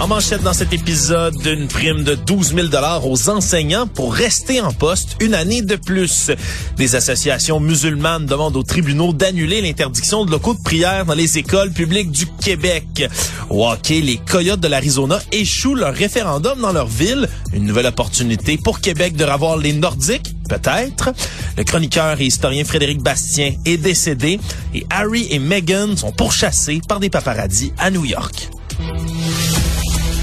En manchette dans cet épisode, une prime de 12 000 aux enseignants pour rester en poste une année de plus. Des associations musulmanes demandent aux tribunaux d'annuler l'interdiction de locaux de prière dans les écoles publiques du Québec. Au hockey, les Coyotes de l'Arizona échouent leur référendum dans leur ville. Une nouvelle opportunité pour Québec de revoir les Nordiques peut-être. Le chroniqueur et historien Frédéric Bastien est décédé et Harry et Meghan sont pourchassés par des paparazzis à New York.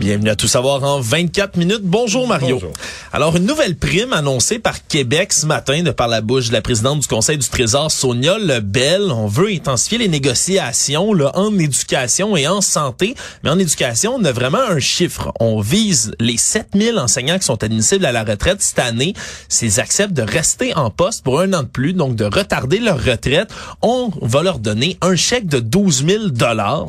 Bienvenue à Tout savoir en 24 minutes. Bonjour Mario. Bonjour. Alors, une nouvelle prime annoncée par Québec ce matin de par la bouche de la présidente du Conseil du Trésor, Sonia Lebel. On veut intensifier les négociations là, en éducation et en santé. Mais en éducation, on a vraiment un chiffre. On vise les 7000 enseignants qui sont admissibles à la retraite cette année. S'ils acceptent de rester en poste pour un an de plus, donc de retarder leur retraite, on va leur donner un chèque de 12 000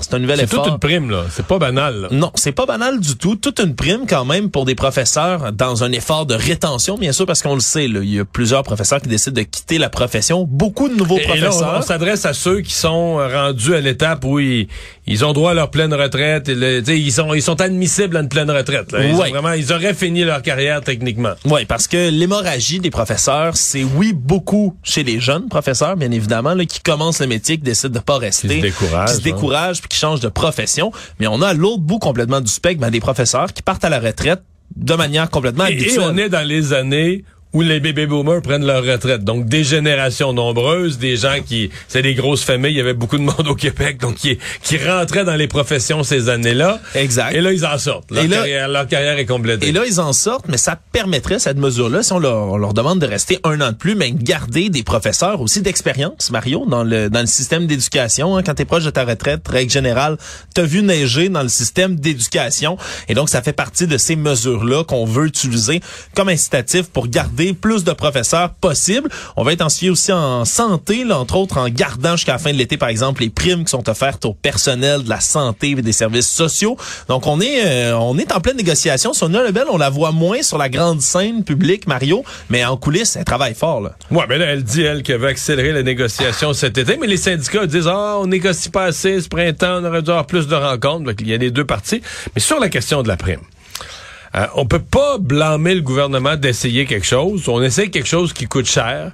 C'est un nouvel C'est effort. toute une prime, là. C'est pas banal, là. Non, c'est pas banal du tout. Toute une prime quand même pour des professeurs dans un effort de rétention, bien sûr, parce qu'on le sait, là, il y a plusieurs professeurs qui décident de quitter la profession. Beaucoup de nouveaux Et là, on, professeurs. on s'adresse à ceux qui sont rendus à l'étape où ils, ils ont droit à leur pleine retraite. Et le- ils sont ils sont admissibles à une pleine retraite. là. Ils, ont vraiment, ils auraient fini leur carrière techniquement. Oui, parce que l'hémorragie des professeurs, c'est oui beaucoup chez les jeunes professeurs, bien évidemment, là, qui commencent le métier, qui décident de pas rester, Qui se découragent, qui se hein. découragent, puis qui changent de profession. Mais on a l'autre bout complètement du spectre ben, des professeurs qui partent à la retraite de manière complètement Et, on est dans les années où les baby boomers prennent leur retraite. Donc, des générations nombreuses, des gens qui... C'est des grosses familles, il y avait beaucoup de monde au Québec, donc qui, qui rentraient dans les professions ces années-là. Exact. Et là, ils en sortent. Leur, Et là- carrière, leur carrière est complétée. Et là, ils en sortent, mais ça permettrait, cette mesure-là, si on leur, on leur demande de rester un an de plus, mais garder des professeurs aussi d'expérience, Mario, dans le, dans le système d'éducation. Hein, quand tu es proche de ta retraite, règle générale, t'as vu neiger dans le système d'éducation. Et donc, ça fait partie de ces mesures-là qu'on veut utiliser comme incitatif pour garder plus de professeurs possible. On va intensifier aussi en santé, là, entre autres en gardant jusqu'à la fin de l'été, par exemple, les primes qui sont offertes au personnel de la santé et des services sociaux. Donc, on est, euh, on est en pleine négociation. Sonia Lebel, on la voit moins sur la grande scène publique, Mario, mais en coulisses, elle travaille fort. Là. Ouais, mais là, elle dit, elle, qu'elle veut accélérer les négociations cet été, mais les syndicats disent, ah, on négocie pas assez ce printemps, on aurait dû avoir plus de rencontres. Donc, il y a les deux parties. Mais sur la question de la prime, euh, on peut pas blâmer le gouvernement d'essayer quelque chose. On essaie quelque chose qui coûte cher.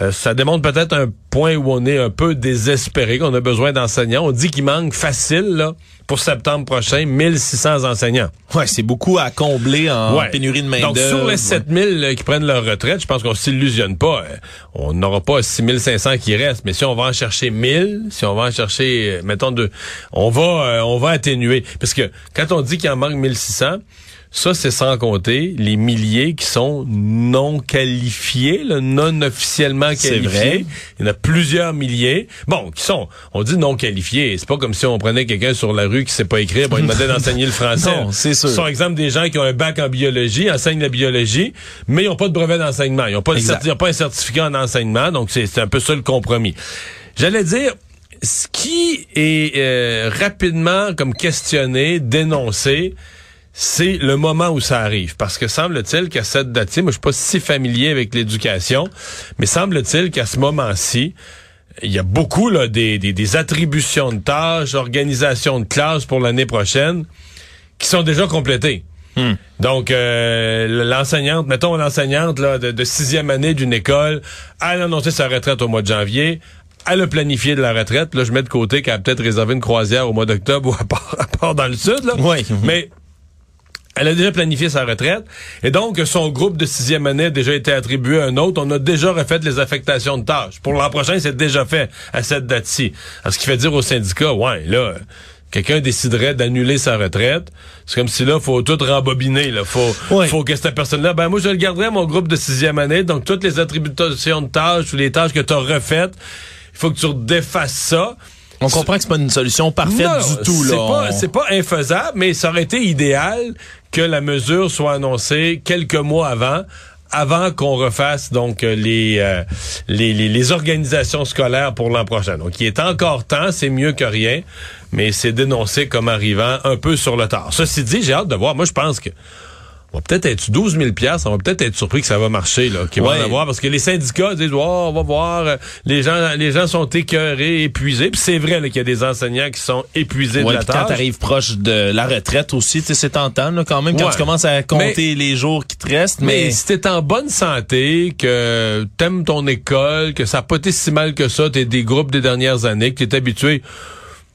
Euh, ça démontre peut-être un point où on est un peu désespéré, qu'on a besoin d'enseignants. On dit qu'il manque facile, là, pour septembre prochain, 1600 enseignants. Ouais, c'est beaucoup à combler en Ouais. pénurie de main Donc, sur les 7000 euh, qui prennent leur retraite, je pense qu'on s'illusionne pas. Euh, On n'aura pas 6500 qui restent, mais si on va en chercher 1000, si on va en chercher, mettons, deux, on va, euh, on va atténuer. Parce que quand on dit qu'il en manque 1600, ça, c'est sans compter les milliers qui sont non qualifiés, là, non officiellement qualifiés. vrai. Il y en a plusieurs milliers. Bon, qui sont, on dit non qualifiés. C'est pas comme si on prenait quelqu'un sur la rue qui sait pas écrire, pour lui demander d'enseigner le français. Non, c'est sûr. Ce sont exemple des gens qui ont un bac en biologie, enseignent la biologie, mais ils n'ont pas de brevet d'enseignement. Ils n'ont pas, pas un certificat en enseignement, donc c'est c'est un peu ça le compromis. J'allais dire, ce qui est euh, rapidement comme questionné, dénoncé, c'est le moment où ça arrive. Parce que semble-t-il qu'à cette date-ci, moi je suis pas si familier avec l'éducation, mais semble-t-il qu'à ce moment-ci, il y a beaucoup là, des, des, des attributions de tâches, organisation de classes pour l'année prochaine qui sont déjà complétées. Donc, euh, l'enseignante, mettons l'enseignante là, de, de sixième année d'une école, elle a annoncé sa retraite au mois de janvier. Elle a planifié de la retraite. Là, je mets de côté qu'elle a peut-être réservé une croisière au mois d'octobre ou à part, à part dans le sud. Là. Oui. Mais elle a déjà planifié sa retraite. Et donc, son groupe de sixième année a déjà été attribué à un autre. On a déjà refait les affectations de tâches. Pour l'an prochain, c'est déjà fait à cette date-ci. Alors, Ce qui fait dire au syndicat, ouais, là, quelqu'un déciderait d'annuler sa retraite. C'est comme si là, faut tout rembobiner. Là. Faut, faut que cette personne-là, ben moi, je le garderai mon groupe de sixième année. Donc, toutes les attributions de tâches ou les tâches que tu as refaites, il faut que tu redéfasses ça. On comprend que c'est pas une solution parfaite Non, du tout. C'est pas, c'est pas infaisable, mais ça aurait été idéal que la mesure soit annoncée quelques mois avant, avant qu'on refasse donc euh, les, euh, les, les, organisations scolaires pour l'an prochain. Donc, il est encore temps, c'est mieux que rien, mais c'est dénoncé comme arrivant un peu sur le tard. Ceci dit, j'ai hâte de voir. Moi, je pense que va peut-être être 12 000 on va peut-être être surpris que ça va marcher, là, qu'il va Ouais. en avoir, parce que les syndicats disent, oh, on va voir, euh, les gens, les gens sont écœurés, épuisés, puis c'est vrai qu'il y a des enseignants qui sont épuisés Ouais, de la puis quand tâche. t'arrives proche de la retraite aussi, tu sais, c'est tentant là, quand même quand Ouais. tu commences à compter les jours qui te restent. Mais, Mais, si t'es en bonne santé, que t'aimes ton école, que ça a pas été si mal que ça, t'es des groupes des dernières années, que t'es habitué,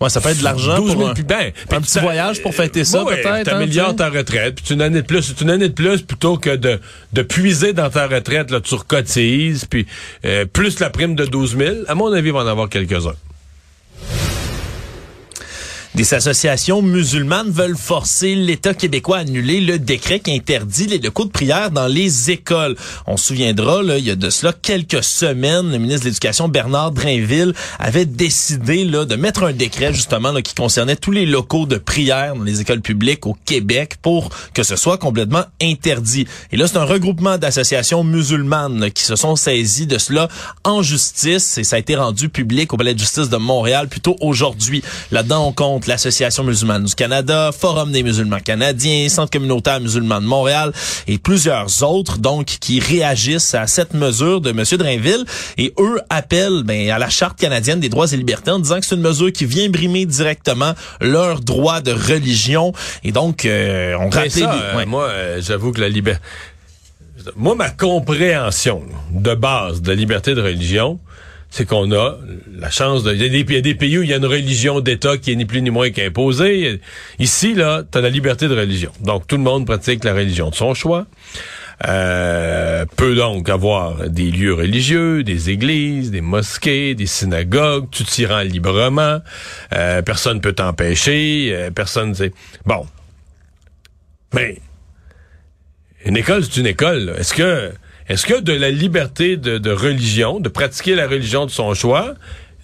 ouais, ça peut être de l'argent 12 pour 000 un, puis ben, puis un petit voyage pour fêter ça Ouais, peut-être. hein, tu sais? ta retraite, puis une année de plus, c'est une année de plus plutôt que de, de puiser dans ta retraite, là, tu recotises, puis euh, plus la prime de 12 000, à mon avis, il va en avoir quelques-uns. Des associations musulmanes veulent forcer l'État québécois à annuler le décret qui interdit les locaux de prière dans les écoles. On se souviendra, là, il y a de cela quelques semaines, le ministre de l'Éducation, Bernard Drainville, avait décidé là, de mettre un décret justement là, qui concernait tous les locaux de prière dans les écoles publiques au Québec pour que ce soit complètement interdit. Et là, c'est un regroupement d'associations musulmanes qui se sont saisies de cela en justice et ça a été rendu public au Palais de justice de Montréal plutôt aujourd'hui. Là-dedans, on compte l'Association musulmane du Canada, Forum des musulmans canadiens, Centre communautaire musulman de Montréal et plusieurs autres donc qui réagissent à cette mesure de M. Drainville et eux appellent ben, à la Charte canadienne des droits et libertés en disant que c'est une mesure qui vient brimer directement leurs droits de religion et donc euh, on les- euh, ouais. moi, euh, j'avoue que la liberté... Moi, ma compréhension de base de la liberté de religion, c'est qu'on a la chance de... Il y, a des- pays où il y a une religion d'État qui est ni plus ni moins qu'imposée. Ici, là, tu as la liberté de religion. Donc, tout le monde pratique la religion de son choix. Euh, peut donc avoir des lieux religieux, des églises, des mosquées, des synagogues, tu t'y rends librement, euh, personne peut t'empêcher, euh, personne, c'est bon. Mais une école, c'est une école. Est-ce que est-ce que de la liberté de, religion, de pratiquer la religion de son choix,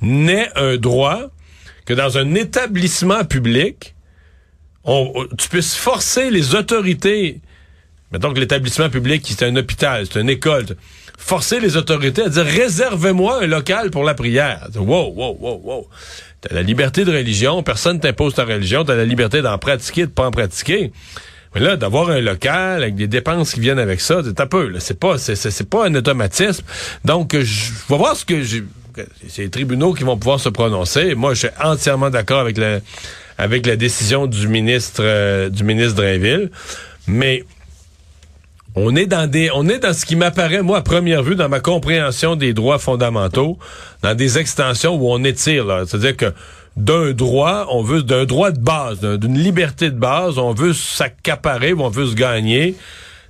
naît un droit que dans un établissement public, tu puisses forcer les autorités, mettons que l'établissement public, c'est un hôpital, c'est une école, forcer les autorités à dire réservez-moi un local pour la prière. Wow, wow, wow, wow. T'as la liberté de religion, personne t'impose ta religion, t'as la liberté d'en pratiquer, de pas en pratiquer. Mais là, d'avoir un local avec des dépenses qui viennent avec ça, c'est un peu, c'est pas, c'est, pas un automatisme. Donc, je vais voir ce que j'ai. C'est les tribunaux qui vont pouvoir se prononcer. Moi, je suis entièrement d'accord avec la, avec la décision du ministre, euh, du ministre Drainville. Mais on est dans des, on est dans ce qui m'apparaît, moi, à première vue, dans ma compréhension des droits fondamentaux, dans des extensions où on étire. C'est-à-dire que d'un droit, on veut, d'un droit de base, d'un- d'une liberté de base, on veut s'accaparer on veut se gagner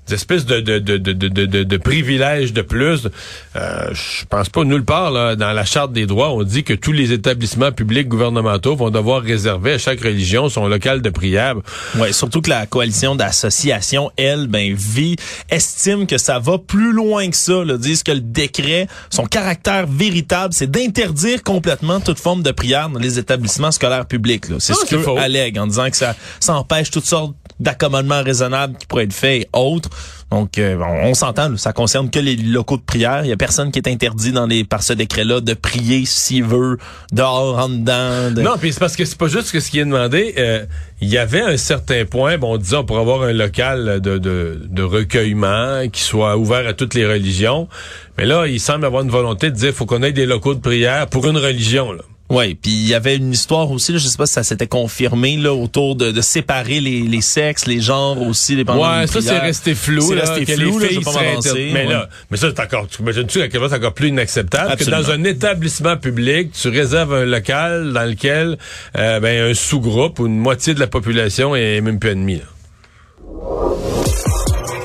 des espèces de, de, de, de, de, de, de privilèges de plus. Euh, je pense pas nulle part là, dans la charte des droits, on dit que tous les établissements publics gouvernementaux vont devoir réserver à chaque religion son local de prière. Ouais, surtout que la coalition d'associations, elle, ben, vit, estime que ça va plus loin que ça, là, disent que le décret, son caractère véritable, c'est d'interdire complètement toute forme de prière dans les établissements scolaires publics. C'est ce faux. allèguent en disant que ça, ça empêche toutes sortes d'accommodements raisonnables qui pourraient être faits et autres. Donc, euh, on, s'entend, ça concerne que les locaux de prière. Il y a personne qui est interdit dans les, par ce décret-là de prier s'il veut, dehors, en dedans. de- Non, puis c'est parce que c'est pas juste que ce qui est demandé. euh, Il y avait un certain point, bon, disons, pour avoir un local de, de, de recueillement qui soit ouvert à toutes les religions. Mais là, il semble avoir une volonté de dire faut qu'on ait des locaux de prière pour une religion. Là. Oui, puis il y avait une histoire aussi, là, je sais pas si ça s'était confirmé là autour de, de séparer les, les sexes, les genres aussi, dépendant Ouais, ça c'est resté flou. C'est là, resté que flou, les là, filles pas inter- Mais ouais. là, mais ça c'est encore. Tu imagines-tu à quel point c'est encore plus inacceptable Absolument. que dans un établissement public, tu réserves un local dans lequel euh, ben, un sous-groupe ou une moitié de la population est même plus là.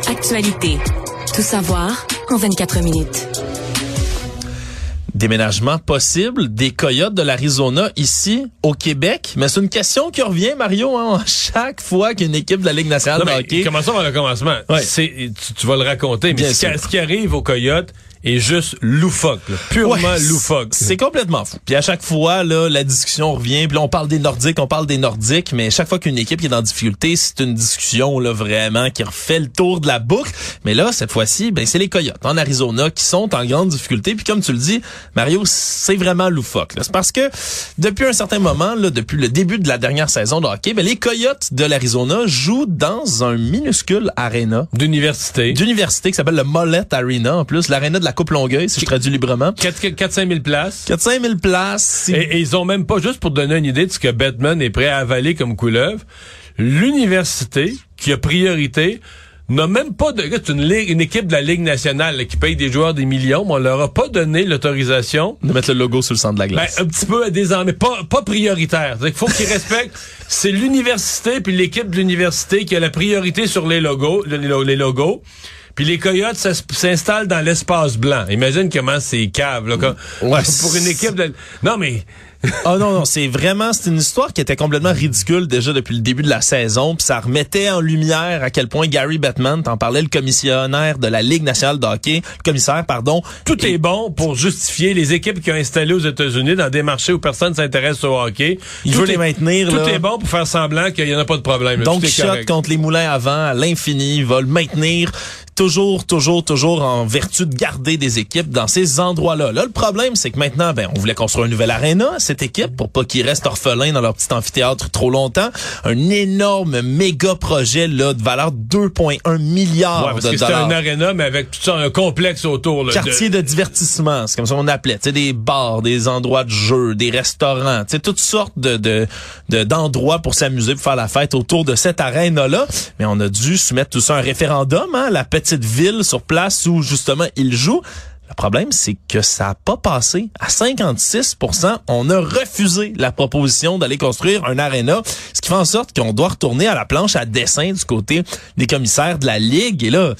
Actualité. Tout savoir en 24 minutes. Déménagement possible des coyotes de l'Arizona ici au Québec, mais c'est une question qui revient Mario hein, chaque fois qu'une équipe de la Ligue nationale Non, de hockey. commençons par le commencement. Ouais. Tu, tu vas le raconter, mais ce qui, ce qui arrive aux Coyotes, est juste loufoque, là. purement Ouais, loufoque. C'est complètement fou. Puis à chaque fois, là, la discussion revient. Puis là, on parle des Nordiques, on parle des Nordiques, mais chaque fois qu'une équipe est en difficulté, c'est une discussion là vraiment qui refait le tour de la boucle. Mais là, cette fois-ci, ben c'est les Coyotes en Arizona qui sont en grande difficulté. Puis comme tu le dis, Mario, c'est vraiment loufoque. C'est parce que depuis un certain moment, là, depuis le début de la dernière saison de hockey, ben les Coyotes de l'Arizona jouent dans un minuscule arena D'université. d'université qui s'appelle le Mollet Arena en plus, l'arena de la Coupe Longueuil, si je traduis librement. 4-5 000 places. 400 000 places. Et, et ils ont même pas, juste pour donner une idée de ce que Batman est prêt à avaler comme couleuvre, l'université qui a priorité n'a même pas de... C'est une, ligue- une équipe de la Ligue nationale là, qui paye des joueurs des millions, mais on leur a pas donné l'autorisation de mettre le logo sur le centre de la Ben, glace. un petit peu désormais, pas, pas prioritaire. Il faut qu'ils respectent. C'est l'université puis l'équipe de l'université qui a la priorité sur les logos, les, lo- les logos. Puis les coyotes s'installent dans l'espace blanc. Imagine comment c'est cave là, quand- Ouais, pour une équipe de Non mais oh non, non, c'est vraiment, c'est une histoire qui était complètement ridicule déjà depuis le début de la saison, puis ça remettait en lumière à quel point Gary Bettman, t'en parlais, le commissionnaire de la Ligue nationale de hockey, le commissaire, pardon, tout est bon pour justifier les équipes qui ont installé aux États-Unis dans des marchés où personne s'intéresse au hockey. Il Tout veut est- les maintenir, Tout là. est bon pour faire semblant qu'il y en a pas de problème. là. Donc, shot correct. contre les moulins avant à l'infini, va le maintenir toujours, toujours, toujours en vertu de garder des équipes dans ces endroits-là. Là, le problème, c'est que maintenant, ben, on voulait construire une nouvelle aréna, cette équipe, pour pas qu'ils restent orphelins dans leur petit amphithéâtre trop longtemps. Un énorme méga projet, là, de valeur de 2,1 milliards Ouais, parce de que c'était dollars. un aréna, mais avec tout ça, un complexe autour. Là, quartier de... divertissement, c'est comme ça qu'on appelait, tu sais, des bars, des endroits de jeu, des restaurants, tu sais, toutes sortes de de- de- d'endroits pour s'amuser, pour faire la fête autour de cette arène-là. Mais on a dû soumettre tout ça à un référendum, hein, la petite ville sur place où justement il joue. Le problème, c'est que ça n'a pas passé. À 56% on a refusé la proposition d'aller construire un aréna, ce qui fait en sorte qu'on doit retourner à la planche à dessin du côté des commissaires de la Ligue. Et là,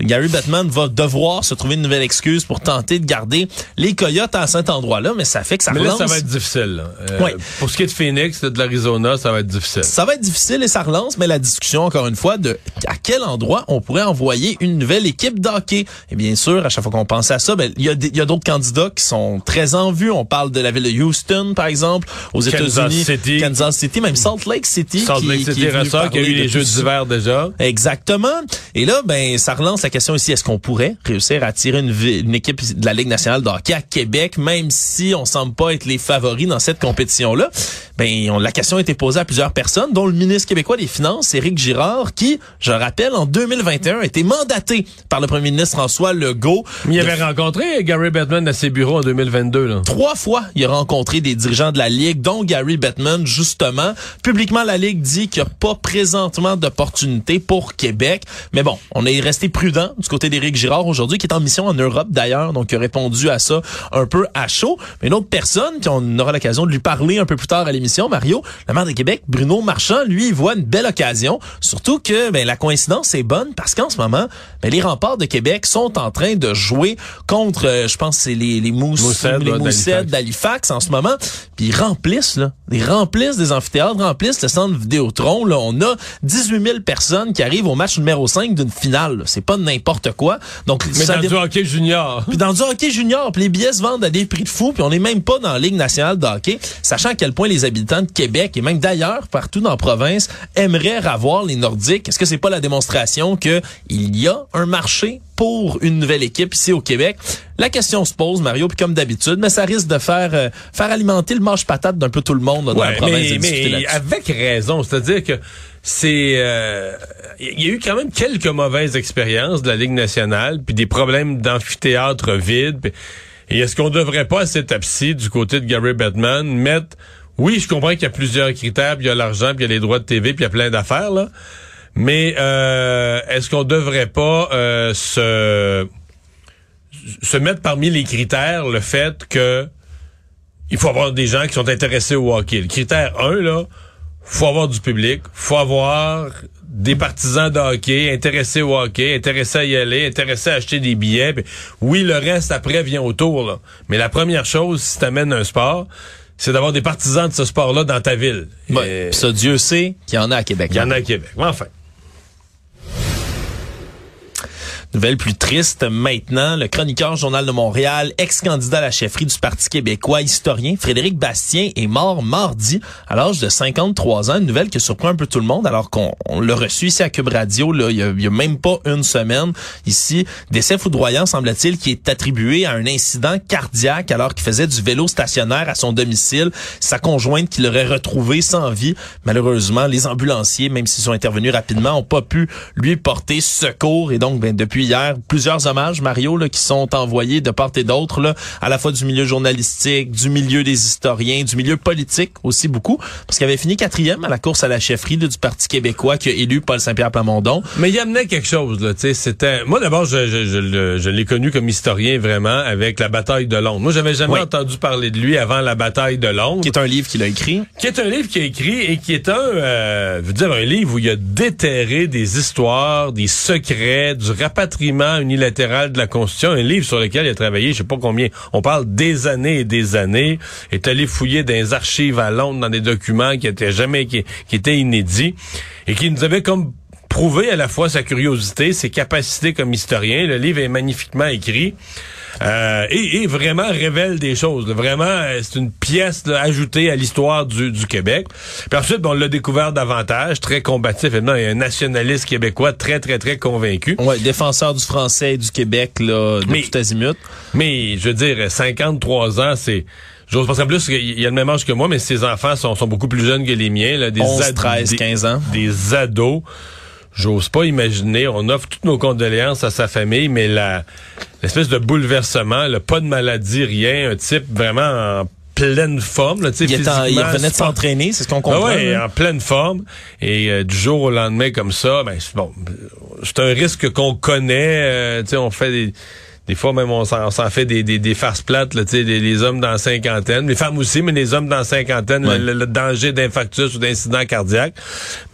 Gary Bettman va devoir se trouver une nouvelle excuse pour tenter de garder les Coyotes à cet endroit-là, mais ça fait que ça Mais là, relance... ça va être difficile. là. Euh, Ouais. Pour ce qui est de Phoenix, de l'Arizona, ça va être difficile. Ça va être difficile et ça relance, mais la discussion, encore une fois, de à quel endroit on pourrait envoyer une nouvelle équipe d'hockey. Et bien sûr, à chaque fois qu'on pense à ça, ben, il y a, y d'autres candidats qui sont très en vue. On parle de la ville de Houston, par exemple, aux États-Unis. Kansas City, même Salt Lake City. Salt qui, Lake qui City venu Ressort, qui a eu les Jeux d'hiver déjà. Exactement. Et là, ben, ça relance la question ici. Est-ce qu'on pourrait réussir à attirer une, équipe de la Ligue nationale de hockey à Québec, même si on semble pas être les favoris dans cette compétition-là? Ben, on- la question a été posée à plusieurs personnes, dont le ministre québécois des Finances, Éric Girard, qui, je rappelle, en 2021, a été mandaté par le premier ministre François Legault. Mais il de avait rencontré Gary Bettman à ses bureaux en 2022. Là. Trois fois, il a rencontré des dirigeants de la Ligue, dont Gary Bettman, justement. Publiquement, la Ligue dit qu'il n'y a pas présentement d'opportunité pour Québec. Mais bon, on est resté prudent du côté d'Éric Girard aujourd'hui, qui est en mission en Europe d'ailleurs, donc il a répondu à ça un peu à chaud. Mais une autre personne, qui on aura l'occasion de lui parler un peu plus tard à l'émission, Mario, le maire de Québec, Bruno Marchand, lui, il voit une belle occasion. Surtout que ben, la coïncidence est bonne parce qu'en ce moment, ben, les remparts de Québec sont en train de jouer contre, euh, je pense, c'est les, les Mousse, Moosehead, les d'Halifax. d'Halifax en ce moment. Puis ils remplissent, là. Ils remplissent des amphithéâtres, remplissent le centre Vidéotron. Là. On a 18 000 personnes qui arrivent au match numéro 5 d'une finale. C'est pas n'importe quoi. Donc, Mais ça dans dé- du hockey junior. puis dans du hockey junior, puis les billets se vendent à des prix de fou, puis on n'est même pas dans la Ligue nationale de hockey, sachant à quel point les habitants de Québec et même d'ailleurs partout dans la province aimeraient avoir les Nordiques. Est-ce que c'est pas la démonstration que il y a un marché pour une nouvelle équipe ici au Québec La question se pose, Mario, puis comme d'habitude, mais ça risque de faire euh, faire alimenter le manche patate d'un peu tout le monde là, dans la province. mais, mais avec raison, c'est-à-dire que c'est euh, il y a eu quand même quelques mauvaises expériences de la Ligue nationale, puis des problèmes d'amphithéâtre vide. Et est-ce qu'on devrait pas à cette étape-ci, du côté de Gary Bettman, mettre oui, je comprends qu'il y a plusieurs critères, puis il y a l'argent, puis il y a les droits de TV, puis il y a plein d'affaires là. Mais euh, est-ce qu'on devrait pas euh, se se mettre parmi les critères le fait que il faut avoir des gens qui sont intéressés au hockey? Le critère 1, là, faut avoir du public, faut avoir des partisans de hockey, intéressés au hockey, intéressés à y aller, intéressés à acheter des billets. Puis oui, le reste après vient autour. Là. Mais la première chose, si tu amènes un sport, c'est d'avoir des partisans de ce sport-là dans ta ville. Et ça, Dieu sait qu'il y en a à Québec. Il y en a à Québec. Mais Enfin. Nouvelle plus triste maintenant, le chroniqueur Journal de Montréal, ex-candidat à la chefferie du Parti québécois, historien, Frédéric Bastien est mort mardi à l'âge de 53 ans. Une nouvelle qui surprend un peu tout le monde alors qu'on l'a reçu ici à Cube Radio là, il, y a, même pas une semaine ici. Décès foudroyant semble-t-il qui est attribué à un incident cardiaque alors qu'il faisait du vélo stationnaire à son domicile. Sa conjointe qui l'aurait retrouvé sans vie. Malheureusement, les ambulanciers, même s'ils sont intervenus rapidement, ont pas pu lui porter secours et donc ben, depuis hier, plusieurs hommages, Mario, là, qui sont envoyés de part et d'autre, là, à la fois du milieu journalistique, du milieu des historiens, du milieu politique aussi beaucoup, parce qu'il avait fini quatrième à la course à la chefferie là, du Parti québécois qui a élu Paul Saint-Pierre Plamondon. Mais il amenait quelque chose, là, tu sais, c'était... Moi, d'abord, je, je, je, je l'ai connu comme historien, vraiment, avec la bataille de Londres. Moi, j'avais jamais Oui. entendu parler de lui avant la bataille de Londres. Qui est un livre qu'il a écrit. qui est un livre qu'il a écrit et qui est un, euh, je veux dire, un livre où il a déterré des histoires, des secrets, du rapatriement unilatéral de la Constitution, un livre sur lequel il a travaillé, je sais pas combien, on parle des années et des années, est allé fouiller dans les archives à Londres, dans des documents qui étaient jamais, qui, qui étaient inédits, et qui nous avait comme prouvé à la fois sa curiosité, ses capacités comme historien. Le livre est magnifiquement écrit. Euh, et, et vraiment révèle des choses. là. Vraiment, euh, c'est une pièce là, ajoutée à l'histoire du, du Québec. Puis ensuite, ben, on l'a découvert davantage, très combatif. Et non, il y a un nationaliste québécois très, très, très convaincu. Ouais, défenseur du français et du Québec là, de Mais- tout azimut. Mais je veux dire, 53 ans, c'est... J'ose penser en plus qu'il a le même âge que moi, mais ses enfants sont, sont beaucoup plus jeunes que les miens. Là, des 11, ad- 13, des- 15 ans. Des ados. J'ose pas imaginer. On offre toutes nos condoléances à sa famille, mais la l'espèce de bouleversement, le pas de maladie, rien, un type vraiment en pleine forme. Là, tu sais, Il, est en- il revenait de s'entraîner, c'est ce qu'on ah comprend. là. en pleine forme. Et euh, du jour au lendemain comme ça, ben c'est bon, c'est un risque qu'on connaît. euh, tu sais, on fait des des fois même on s'en fait des, des, des farces plates, là, les, les hommes dans la cinquantaine, les femmes aussi, mais les hommes dans la cinquantaine, Ouais. le, le danger d'infarctus ou d'incident cardiaque.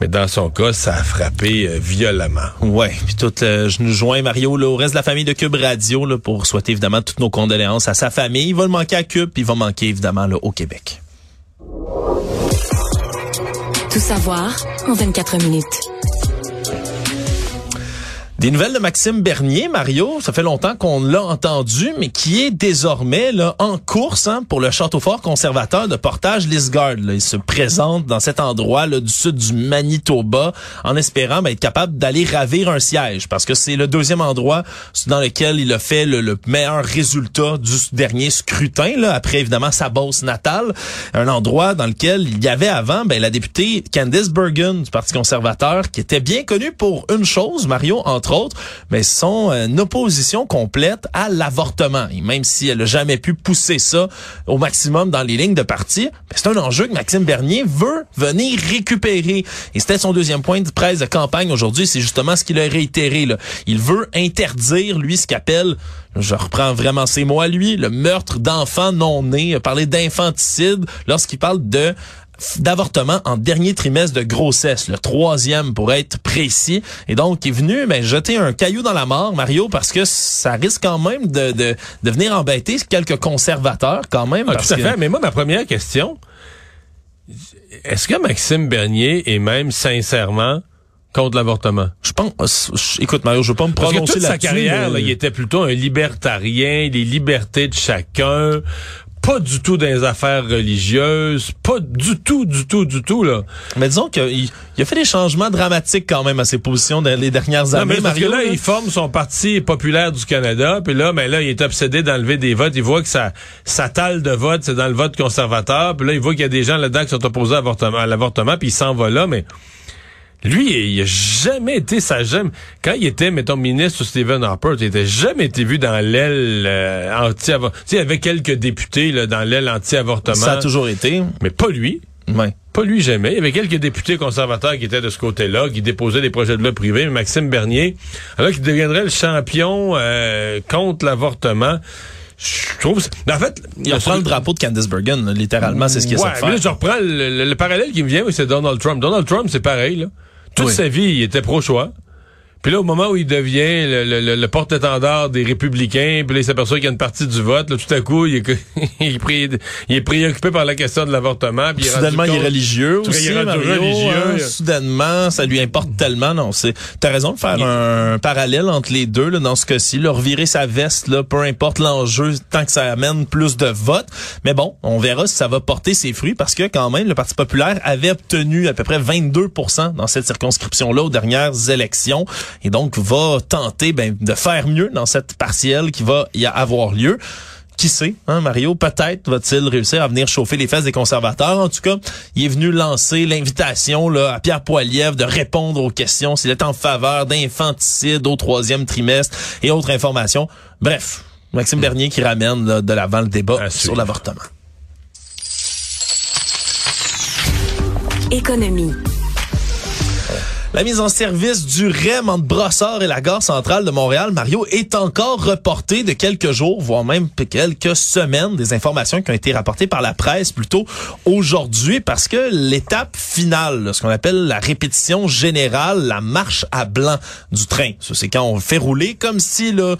Mais dans son cas, ça a frappé euh, violemment. Ouais, puis tout, euh, je nous joins Mario là, au reste de la famille de Cube Radio là, pour souhaiter évidemment toutes nos condoléances à sa famille. Il va le manquer à Cube, puis il va manquer évidemment là, au Québec. Tout savoir en 24 minutes. Des nouvelles de Maxime Bernier, Mario, ça fait longtemps qu'on l'a entendu, mais qui est désormais là, en course hein, pour le Château Fort conservateur de Portage Lisgard. Il se présente dans cet endroit là, du sud du Manitoba en espérant ben, être capable d'aller ravir un siège, parce que c'est le deuxième endroit dans lequel il a fait le, le meilleur résultat du dernier scrutin, là, après évidemment sa bosse natale, un endroit dans lequel il y avait avant ben, la députée Candice Bergen du Parti conservateur, qui était bien connue pour une chose, Mario, entre mais son une opposition complète à l'avortement. Et même si elle n'a jamais pu pousser ça au maximum dans les lignes de parti, c'est un enjeu que Maxime Bernier veut venir récupérer. Et c'était son deuxième point de presse de campagne aujourd'hui, c'est justement ce qu'il a réitéré. Là. Il veut interdire, lui, ce qu'appelle je reprends vraiment ces mots à lui, le meurtre d'enfants non nés, parlé d'infanticide lorsqu'il parle de d'avortement en dernier trimestre de grossesse, le troisième pour être précis. Et donc, il est venu ben, jeter un caillou dans la mort, Mario, parce que ça risque quand même de, de, de venir embêter quelques conservateurs quand même. Ah, parce tout à que- fait. Mais moi, ma première question, est-ce que Maxime Bernier est même sincèrement contre l'avortement? Je pense, je- écoute Mario, je veux pas me Parce que prononcer toute sa carrière, mais- là, il était plutôt un libertarien, les libertés de chacun, pas du tout dans les affaires religieuses, pas du tout, du tout, du tout, là. Mais disons qu'il il a fait des changements dramatiques quand même à ses positions dans les dernières Non, années, mais parce que là, là. il forme son parti populaire du Canada, puis là, ben là, il est obsédé d'enlever des votes. Il voit que sa, sa talle de vote, c'est dans le vote conservateur, puis là, il voit qu'il y a des gens là-dedans qui sont opposés à l'avortement, à l'avortement, puis il s'en va là, mais lui, il a jamais été, ça a jamais, quand il était, mettons, ministre Stephen Harper, il était jamais été vu dans l'aile euh, anti-avortement. Tu sais, il y avait quelques députés là, dans l'aile anti-avortement, Ça a toujours été. mais pas lui. Ouais. Pas lui jamais. Il y avait quelques députés conservateurs qui étaient de ce côté-là, qui déposaient des projets de loi privés, mais Maxime Bernier, alors qu'il deviendrait le champion euh, contre l'avortement, je trouve... c'est- En fait... Il reprend le drapeau de Candice Bergen, là, littéralement, c'est ce qu'il ouais, essaie de mais là, faire. je reprends le, le- le parallèle qui me vient, oui, c'est Donald Trump. Donald Trump, c'est pareil. Là. Toute Oui. sa vie, il était pro-choix. Puis là, au moment où il devient le, le- le- porte-étendard des républicains, puis là, il s'aperçoit qu'il y a une partie du vote, là, tout à coup, il est, il est, pré- il est préoccupé par la question de l'avortement. Puis il est Soudainement, il est religieux Tout aussi, il est Mario, religieux. hein. Soudainement, ça lui importe tellement. Non, c'est. T'as raison de faire un parallèle entre les deux là, dans ce cas-ci. Leur virer sa veste, là, peu importe l'enjeu, tant que ça amène plus de votes. Mais bon, on verra si ça va porter ses fruits parce que quand même, le Parti populaire avait obtenu à peu près 22% dans cette circonscription-là aux dernières élections et donc va tenter ben, de faire mieux dans cette partielle qui va y avoir lieu. Qui sait, hein, Mario? Peut-être va-t-il réussir à venir chauffer les fesses des conservateurs. En tout cas, il est venu lancer l'invitation là, à Pierre Poilievre de répondre aux questions s'il est en faveur d'infanticide au troisième trimestre et autres informations. Bref, Maxime Bernier qui ramène là, de l'avant le débat sur l'avortement. Économie. La mise en service du REM entre Brossard et la gare centrale de Montréal, Mario, est encore reportée de quelques jours, voire même quelques semaines. Des informations qui ont été rapportées par la presse plutôt aujourd'hui parce que l'étape finale, ce qu'on appelle la répétition générale, la marche à blanc du train, c'est quand on le fait rouler comme si là,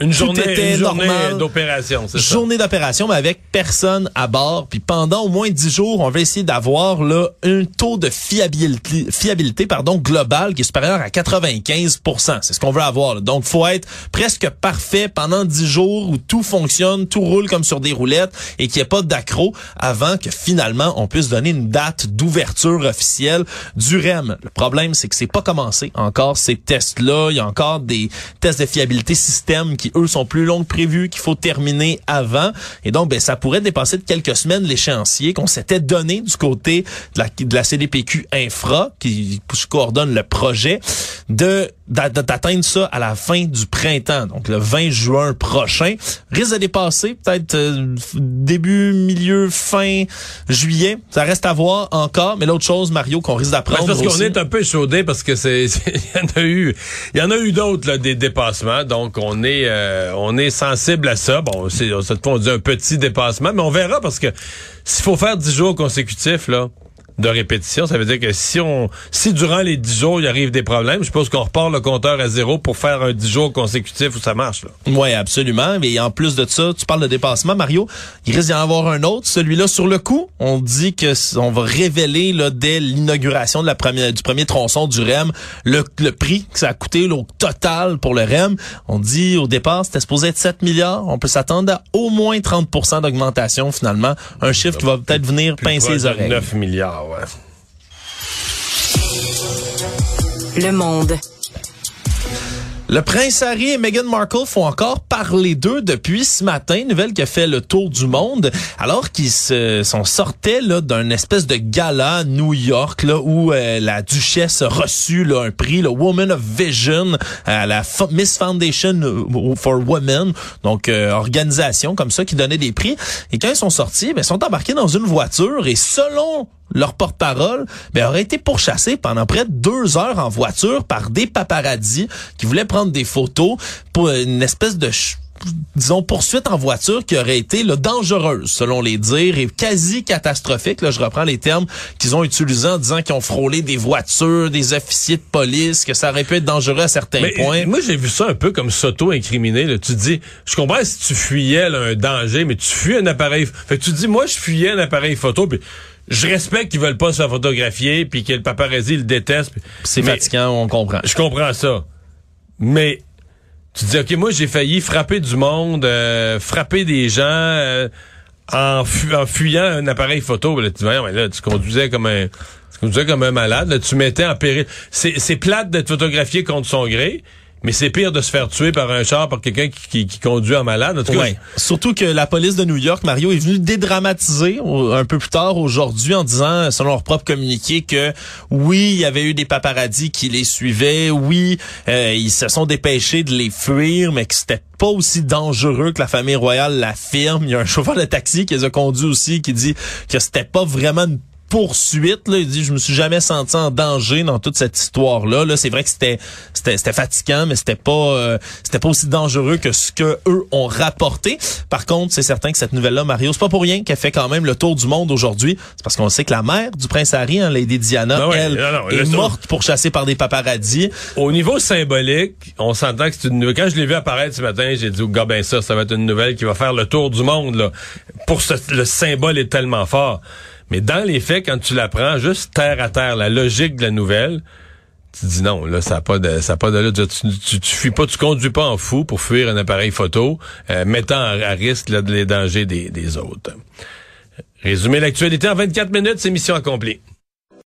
Une journée, était une journée d'opération, c'est ça. journée d'opération, mais avec personne à bord. Puis pendant au moins 10 jours, on va essayer d'avoir là un taux de fiabilité, fiabilité pardon, global qui est supérieur à 95% C'est ce qu'on veut avoir. là. Donc, faut être presque parfait pendant 10 jours où tout fonctionne, tout roule comme sur des roulettes et qu'il n'y ait pas d'accro avant que finalement on puisse donner une date d'ouverture officielle du REM. Le problème, c'est que c'est pas commencé encore ces tests-là. Il y a encore des tests de fiabilité qui, eux, sont plus longs que prévu, qu'il faut terminer avant. Et donc, ben, ça pourrait dépasser de quelques semaines l'échéancier qu'on s'était donné du côté de la, de la CDPQ Infra, qui coordonne le projet, de d'atteindre ça à la fin du printemps, donc le 20 juin prochain. Risque de dépasser peut-être euh, début, milieu, fin juillet. Ça reste à voir encore. Mais l'autre chose, Mario, qu'on risque Ben, d'apprendre c'est parce qu'on est un peu chaudé parce que c'est il y en a eu il y en a eu d'autres là, des dépassements donc on est euh, on est sensible à ça bon c'est cette fois on dit un petit dépassement mais on verra parce que s'il faut faire 10 jours consécutifs là de répétition, ça veut dire que si on si durant les 10 jours il arrive des problèmes, je suppose qu'on repart le compteur à zéro pour faire un 10 jours consécutif où ça marche. Oui, absolument. Mais en plus de ça, tu parles de dépassement, Mario. Il risque d'y en avoir un autre. Celui-là, sur le coup, on dit que on va révéler là, dès l'inauguration de la première, du premier tronçon du REM le, le prix que ça a coûté là, au total pour le REM. On dit au départ, c'était supposé être 7 milliards. On peut s'attendre à au moins 30% d'augmentation finalement. Un chiffre qui va peut-être venir pincer les oreilles. 9 milliards, Le monde. Le prince Harry et Meghan Markle font encore parler d'eux depuis ce matin, nouvelle qui a fait le tour du monde, alors qu'ils sont sortis là d'un espèce de gala à New York là où euh, la duchesse a reçu là, un prix, le Woman of Vision à la Miss Foundation euh, for Women, donc euh, organisation comme ça qui donnait des prix. Et quand ils sont sortis, ben, ils sont embarqués dans une voiture et selon leur porte-parole, ben, aurait été pourchassé pendant près de deux heures en voiture par des paparazzis qui voulaient prendre des photos pour une espèce de ch- disons poursuite en voiture qui aurait été là, dangereuse selon les dires et quasi catastrophique là je reprends les termes qu'ils ont utilisés en disant qu'ils ont frôlé des voitures des officiers de police que ça aurait pu être dangereux à certains Mais points moi, j'ai vu ça un peu comme s'auto-incriminer. là. Tu dis, je comprends si tu fuyais là, un danger, mais tu fuis un appareil. Fait que tu te dis, moi, je fuyais un appareil photo, puis je respecte qu'ils veulent pas se photographier, puis que le paparazzi le déteste. c'est fatigant on comprend Je comprends ça. Mais tu dis, OK, moi, j'ai failli frapper du monde, euh, frapper des gens euh, en, fu- en fuyant un appareil photo. Tu dis, mais tu conduisais comme un... Malade, là, tu mettais en péril. C'est c'est plate d'être photographié contre son gré, mais c'est pire de se faire tuer par un char, par quelqu'un qui, qui, conduit en malade. En tout cas. Surtout que la police de New York, Mario, est venue dédramatiser un peu plus tard aujourd'hui en disant, selon leur propre communiqué, que oui, il y avait eu des paparazzis qui les suivaient, oui, euh, ils se sont dépêchés de les fuir, mais que c'était pas aussi dangereux que la famille royale l'affirme. Il y a un chauffeur de taxi qui les a conduits aussi qui dit que c'était pas vraiment une poursuite. Là. Il dit, je me suis jamais senti en danger dans toute cette histoire-là. Là, c'est vrai que c'était, c'était, c'était fatigant, mais c'était pas, euh, c'était pas aussi dangereux que ce que eux ont rapporté. Par contre, c'est certain que cette nouvelle-là, Mario, c'est pas pour rien qu'elle fait quand même le tour du monde aujourd'hui. C'est parce qu'on sait que la mère du prince Harry, hein, Lady Diana, Ah ouais, elle, non, non, est morte pourchassée par des paparazzis. Au niveau symbolique, on s'entend que c'est une nouvelle. Quand je l'ai vu apparaître ce matin, j'ai dit, oh, gars, ben ça, ça va être une nouvelle qui va faire le tour du monde, là. Pour ce, le symbole est tellement fort. Mais dans les faits, quand tu la prends juste terre à terre, la logique de la nouvelle, tu dis non, là, ça n'a pas de, ça a de, là, tu, tu, fuis pas, tu conduis pas en fou pour fuir un appareil photo, euh, mettant à, risque les dangers des, des autres. Résumer l'actualité en 24 minutes, c'est mission accomplie.